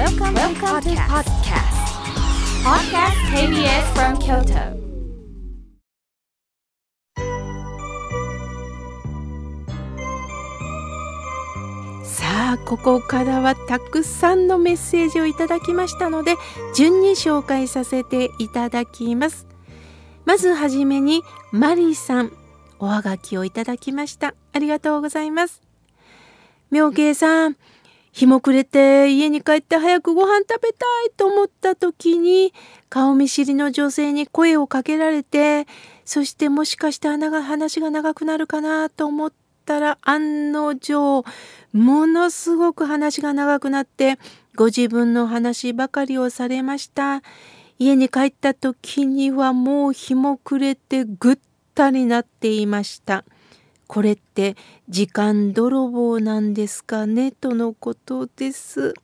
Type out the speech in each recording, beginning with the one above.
Welcome, Welcome to podcast. Podcast KBS from Kyoto. さあここからはたくさんのメッセージをいただきましたので順に紹介させていただきますまずはじめにマリーさんおはがきをいただきましたありがとうございます妙慶さん日も暮れて家に帰って早くご飯食べたいと思った時に顔見知りの女性に声をかけられてそしてもしかして話が長くなるかなと思ったら案の定ものすごく話が長くなってご自分の話ばかりをされました。家に帰った時にはもう日も暮れてぐったりなっていました。これって時間泥棒なんですかね？とのことです。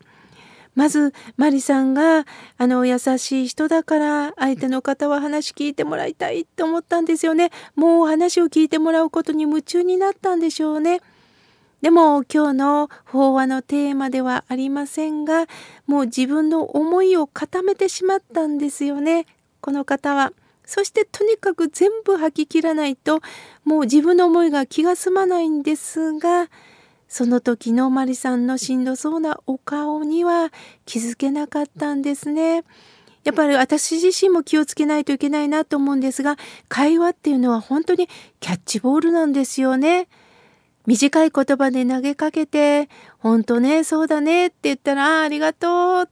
まずマリさんがあの優しい人だから相手の方は話聞いてもらいたいと思ったんですよね。もう話を聞いてもらうことに夢中になったんでしょうね。でも今日の法話のテーマではありませんがもう自分の思いを固めてしまったんですよね。この方は。そしてとにかく全部吐き切らないともう自分の思いが気が済まないんですがその時のマリさんのしんどそうなお顔には気づけなかったんですね。やっぱり私自身も気をつけないといけないなと思うんですが会話っていうのは本当にキャッチボールなんですよね。短い言葉で投げかけて「本当ねそうだね」って言ったら「ありがとう」っ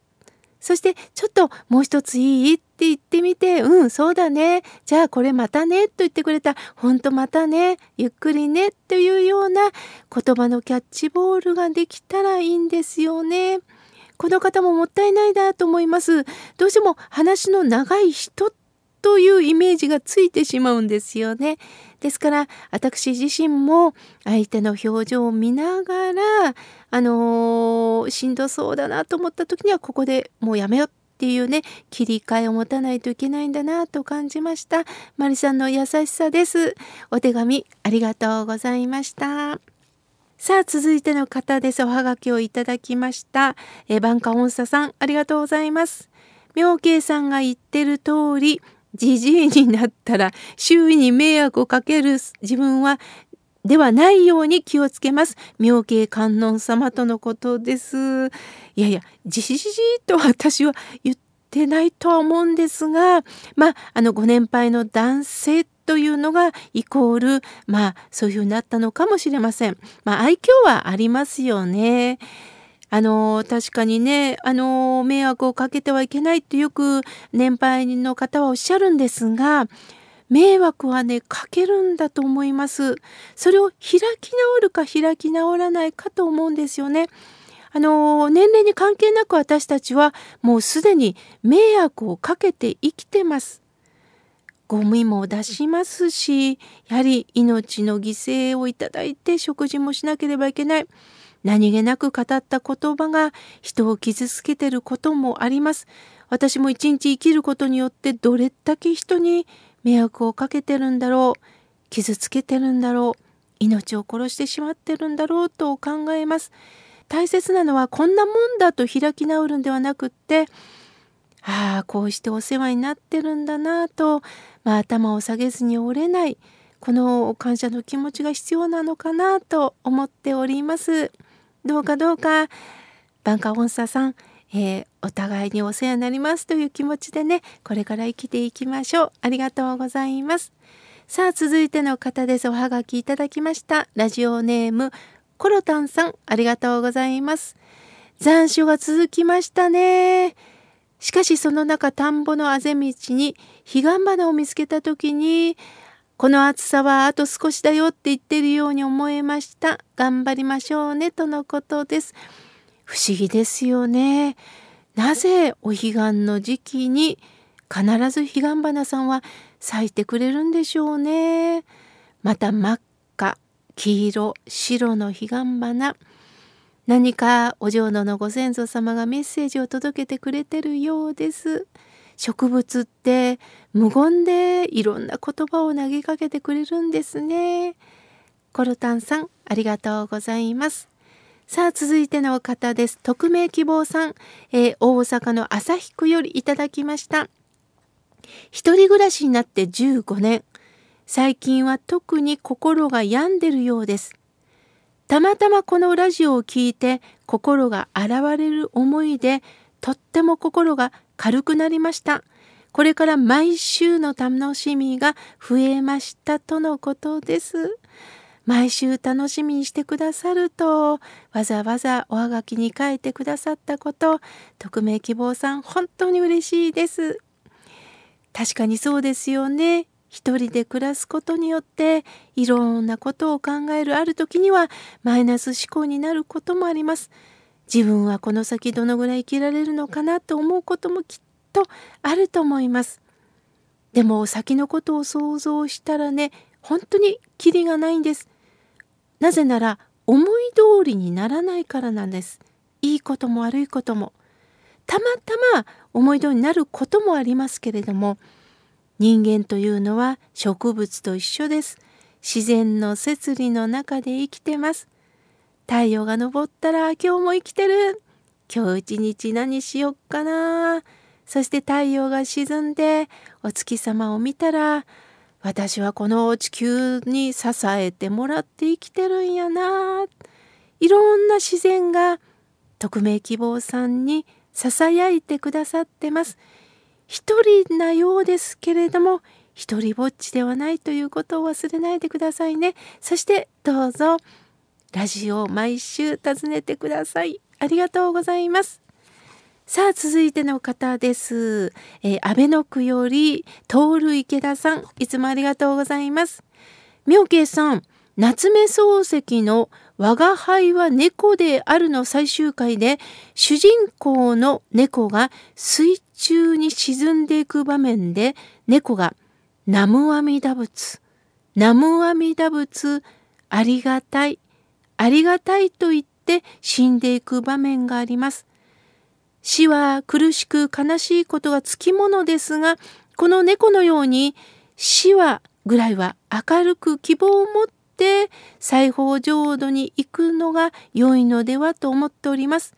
そしてちょっともう一ついいって言ってみて、うん、そうだね。じゃあこれまたねと言ってくれた。ほんとまたね。ゆっくりね。というような言葉のキャッチボールができたらいいんですよね。この方ももったいないなと思います。どうしても話の長い人というイメージがついてしまうんですよね。ですから私自身も相手の表情を見ながらあのー、しんどそうだなと思った時にはここでもうやめようっていうね切り替えを持たないといけないんだなと感じました。マリさんの優しさです。お手紙ありがとうございました。さあ続いての方です。おはがきをいただきました。えバンカ音叉さんありがとうございます。妙慶さんが言ってる通りじじいになったら周囲に迷惑をかける自分はではないように気をつけます。妙慶観音様とのことです。いやいや、じじじと私は言ってないとは思うんですが、まあ、あのご年配の男性というのがイコール、まあ、そういうふうになったのかもしれません。まあ、愛嬌はありますよね。あの確かにねあの迷惑をかけてはいけないってよく年配の方はおっしゃるんですが迷惑はねかけるんだと思います。それを開き直るか開き直らないかと思うんですよね。あの年齢に関係なく私たちはもうすでに迷惑をかけて生きてます。ゴミも出しますしやはり命の犠牲をいただいて食事もしなければいけない。何気なく語った言葉が人を傷つけてることもあります。私も一日生きることによってどれだけ人に迷惑をかけてるんだろう傷つけてるんだろう命を殺してしまってるんだろうと考えます。大切なのはこんなもんだと開き直るんではなくってああこうしてお世話になってるんだなと、まあ、頭を下げずに折れないこの感謝の気持ちが必要なのかなと思っております。どうかどうか。バンカーオンサーさん、えー、お互いにお世話になりますという気持ちでねこれから生きていきましょう。ありがとうございます。さあ続いての方です。おはがきいただきました。ラジオネームコロタンさんありがとうございます。残暑が続きましたね。しかしその中田んぼのあぜ道に彼岸花を見つけた時にこの暑さはあと少しだよって言ってるように思えました。頑張りましょうねとのことです。不思議ですよね。なぜお彼岸の時期に必ず彼岸花さんは咲いてくれるんでしょうね。また真っ赤、黄色、白の彼岸花。何かお浄土のご先祖様がメッセージを届けてくれてるようです。植物って無言でいろんな言葉を投げかけてくれるんですね。コロタンさんありがとうございます。さあ続いての方です。匿名希望さん、えー、大阪の旭区よりいただきました。一人暮らしになって15年。最近は特に心が病んでるようです。たまたまこのラジオを聞いて心が洗われる思いでとっても心が軽くなりました。これから毎週の楽しみが増えましたとのことです。毎週楽しみにしてくださるとわざわざおはがきに書いてくださったこと匿名希望さん本当に嬉しいです確かにそうですよね一人で暮らすことによっていろんなことを考えるある時にはマイナス思考になることもあります自分はこの先どのぐらい生きられるのかなと思うこともきっとあると思いますでも先のことを想像したらね本当にキリがないんですなぜなら思い通りにならないからなんです。いいことも悪いことも。たまたま思い通りになることもありますけれども人間というのは植物と一緒です。自然の摂理の中で生きてます。太陽が昇ったら今日も生きてる。今日一日何しよっかな。そして太陽が沈んでお月様を見たら私はこの地球に支えてもらって生きてるんやないろんな自然が匿名希望さんにささやいてくださってます一人なようですけれども一人ぼっちではないということを忘れないでくださいねそしてどうぞラジオ毎週訪ねてください。ありがとうございます。さあ続いての方です。えー、安倍の区より徹池田さん。いつもありがとうございます。妙慶さん夏目漱石の我が輩は猫であるの最終回で主人公の猫が水中に沈んでいく場面で猫が南無阿弥陀仏南無阿弥陀仏ありがたい。ありがたいと言って死んでいく場面があります。死は苦しく悲しいことがつきものですが、この猫のように死はぐらいは明るく希望を持って裁縫浄土に行くのが良いのではと思っております。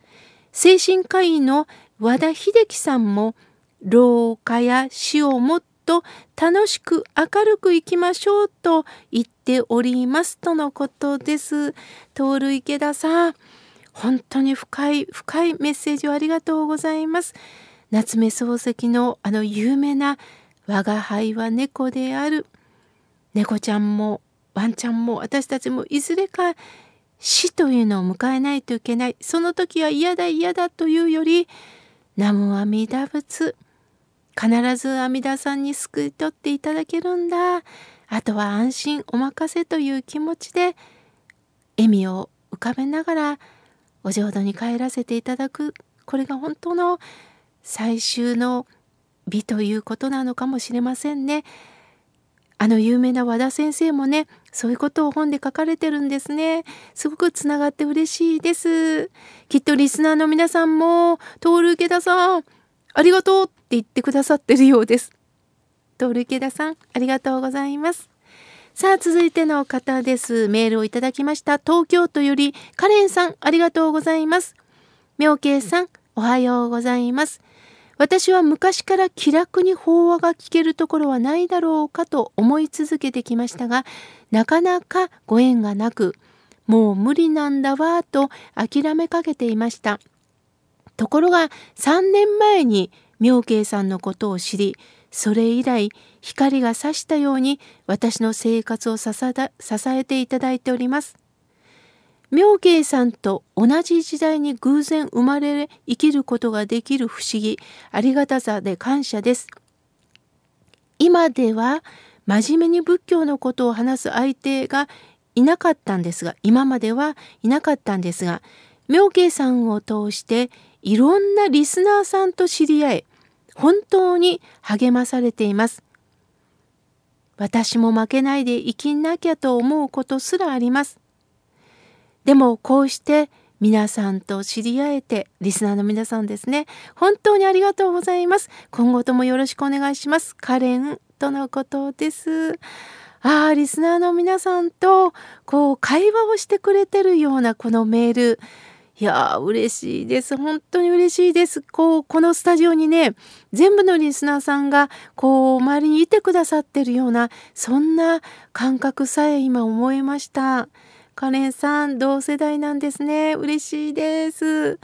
精神科医の和田秀樹さんも老化や死をもっと楽しく明るく生きましょうと言っておりますとのことです。徹池田さん。本当に深い深いメッセージをありがとうございます。夏目漱石のあの有名な「我が輩は猫である」猫ちゃんもワンちゃんも私たちもいずれか死というのを迎えないといけないその時は嫌だ嫌だというより南無阿弥陀仏必ず阿弥陀さんに救い取っていただけるんだあとは安心お任せという気持ちで笑みを浮かべながらお浄土に帰らせていただくこれが本当の最終の美ということなのかもしれませんね。あの有名な和田先生もねそういうことを本で書かれてるんですね。すごくつながって嬉しいです。きっとリスナーの皆さんも「徹池田さんありがとう」言ってくださってるようです。徹池田さんありがとうございます。さあ続いての方です。メールをいただきました。東京都よりカレンさんありがとうございます。妙慶さんおはようございます。私は昔から気楽に法話が聞けるところはないだろうかと思い続けてきましたがなかなかご縁がなくもう無理なんだわと諦めかけていました。ところが3年前に妙慶さんのことを知りそれ以来光が差したように私の生活を支えていただいております。妙慶さんと同じ時代に偶然生まれ生きることができる不思議ありがたさで感謝です。今では真面目に仏教のことを話す相手がいなかったんですが今まではいなかったんですが妙慶さんを通していろんなリスナーさんと知り合い本当に励まされています。私も負けないで生きなきゃと思うことすらあります。でもこうして皆さんと知り合えて、リスナーの皆さんですね、本当にありがとうございます。今後ともよろしくお願いします。カレンとのことです。ああ、リスナーの皆さんと、こう、会話をしてくれてるようなこのメール。いやー、嬉しいです。本当に嬉しいです。こう、このスタジオにね、全部のリスナーさんが、こう、周りにいてくださってるような、そんな感覚さえ今思いました。カレンさん、同世代なんですね。嬉しいです。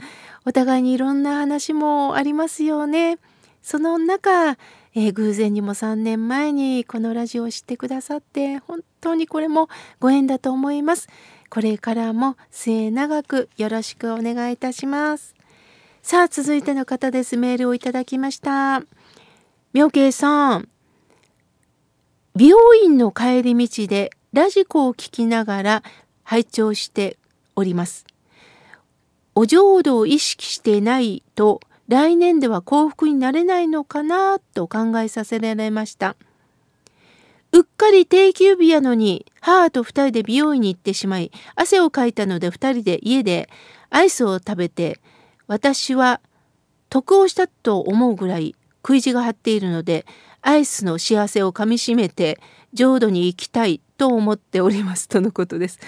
お互いにいろんな話もありますよね。その中、えー、偶然にも3年前にこのラジオを知ってくださって、本当にこれもご縁だと思います。これからも末永くよろしくお願いいたします。さあ、続いての方です。メールをいただきました。妙慶さん。美容院の帰り道でラジコを聞きながら拝聴しております。お浄土を意識してないと来年では幸福になれないのかなと考えさせられました。うっかり定休日やのに母と二人で美容院に行ってしまい汗をかいたので二人で家でアイスを食べて私は得をしたと思うぐらい食い地が張っているのでアイスの幸せをかみしめて浄土に行きたいと思っておりますとのことです。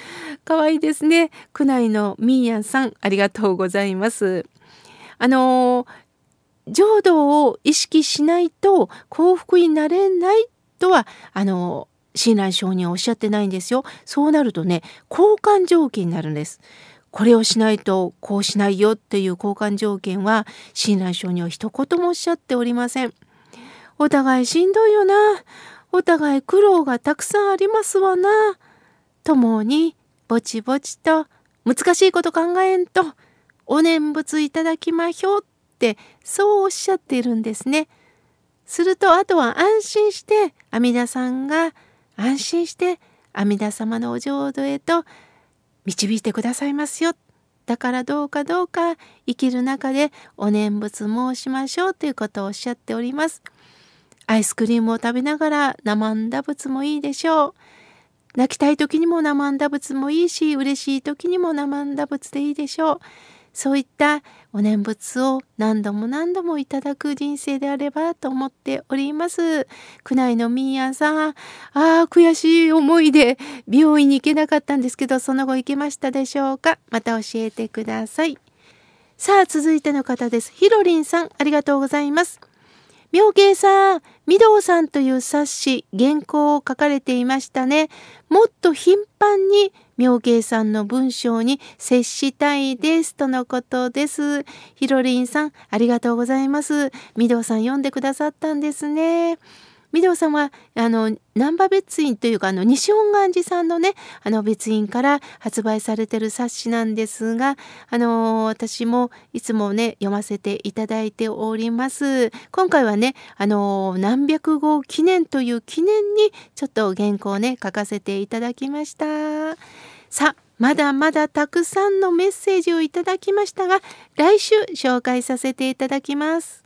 可愛いですね。区内のミーヤンさんありがとうございます。あの浄土を意識しないと幸福になれないとはあの親鸞上人はおっしゃってないんですよ。そうなるとね交換条件になるんです。これをしないとこうしないよっていう交換条件は親鸞上人は一言もおっしゃっておりません。お互いしんどいよな。お互い苦労がたくさんありますわな。共にぼちぼちと難しいこと考えんとお念仏いただきまひょうってそうおっしゃっているんですね。するとあとは安心して阿弥陀さんが安心して阿弥陀様のお浄土へと導いてくださいますよ。だからどうかどうか生きる中でお念仏申しましょうということをおっしゃっております。アイスクリームを食べながら生んだ仏もいいでしょう。泣きたい時にも生んだ仏もいいし、嬉しい時にも生んだ仏でいいでしょう。そういったお念仏を何度も何度もいただく人生であればと思っております。区内のミーヤさん、ああ、悔しい思いで美容院に行けなかったんですけど、その後行けましたでしょうか？また教えてください。さあ、続いての方です。ひろりんさん、ありがとうございます。妙慶さん、御堂さんという冊子、原稿を書かれていましたね。もっと頻繁に妙慶さんの文章に接したいですとのことです。ひろりんさん、ありがとうございます。御堂さん読んでくださったんですね。御堂さんはあの難波別院というかあの西本願寺さんのねあの別院から発売されてる冊子なんですがあの私もいつもね読ませていただいております今回はねあの何百号記念という記念にちょっと原稿をね書かせていただきましたさあまだまだたくさんのメッセージをいただきましたが来週紹介させていただきます。